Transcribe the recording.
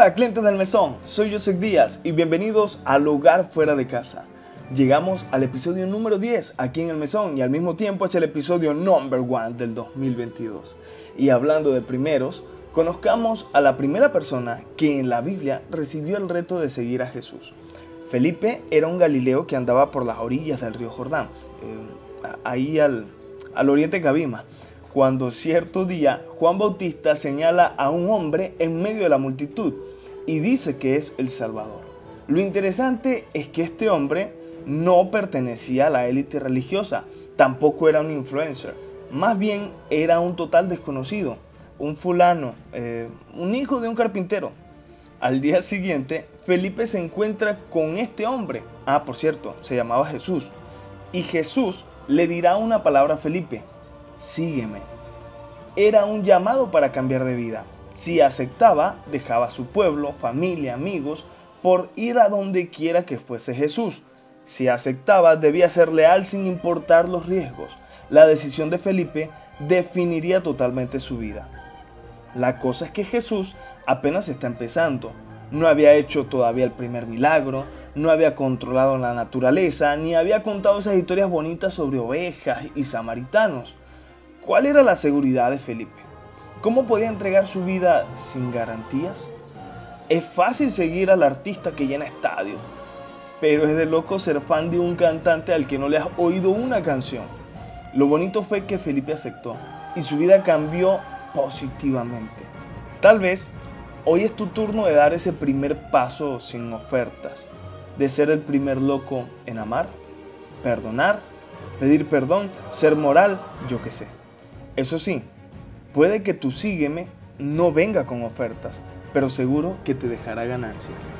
Hola clientes del mesón, soy Joseph Díaz y bienvenidos al Hogar Fuera de Casa. Llegamos al episodio número 10 aquí en el mesón y al mismo tiempo es el episodio number one del 2022. Y hablando de primeros, conozcamos a la primera persona que en la Biblia recibió el reto de seguir a Jesús. Felipe era un galileo que andaba por las orillas del río Jordán, eh, ahí al, al oriente Cabima cuando cierto día Juan Bautista señala a un hombre en medio de la multitud y dice que es el Salvador. Lo interesante es que este hombre no pertenecía a la élite religiosa, tampoco era un influencer, más bien era un total desconocido, un fulano, eh, un hijo de un carpintero. Al día siguiente, Felipe se encuentra con este hombre, ah, por cierto, se llamaba Jesús, y Jesús le dirá una palabra a Felipe, sígueme. Era un llamado para cambiar de vida. Si aceptaba, dejaba su pueblo, familia, amigos, por ir a donde quiera que fuese Jesús. Si aceptaba, debía ser leal sin importar los riesgos. La decisión de Felipe definiría totalmente su vida. La cosa es que Jesús apenas está empezando. No había hecho todavía el primer milagro, no había controlado la naturaleza, ni había contado esas historias bonitas sobre ovejas y samaritanos. ¿Cuál era la seguridad de Felipe? ¿Cómo podía entregar su vida sin garantías? Es fácil seguir al artista que llena estadios, pero es de loco ser fan de un cantante al que no le has oído una canción. Lo bonito fue que Felipe aceptó y su vida cambió positivamente. Tal vez hoy es tu turno de dar ese primer paso sin ofertas, de ser el primer loco en amar, perdonar, pedir perdón, ser moral, yo qué sé. Eso sí, puede que tu sígueme no venga con ofertas, pero seguro que te dejará ganancias.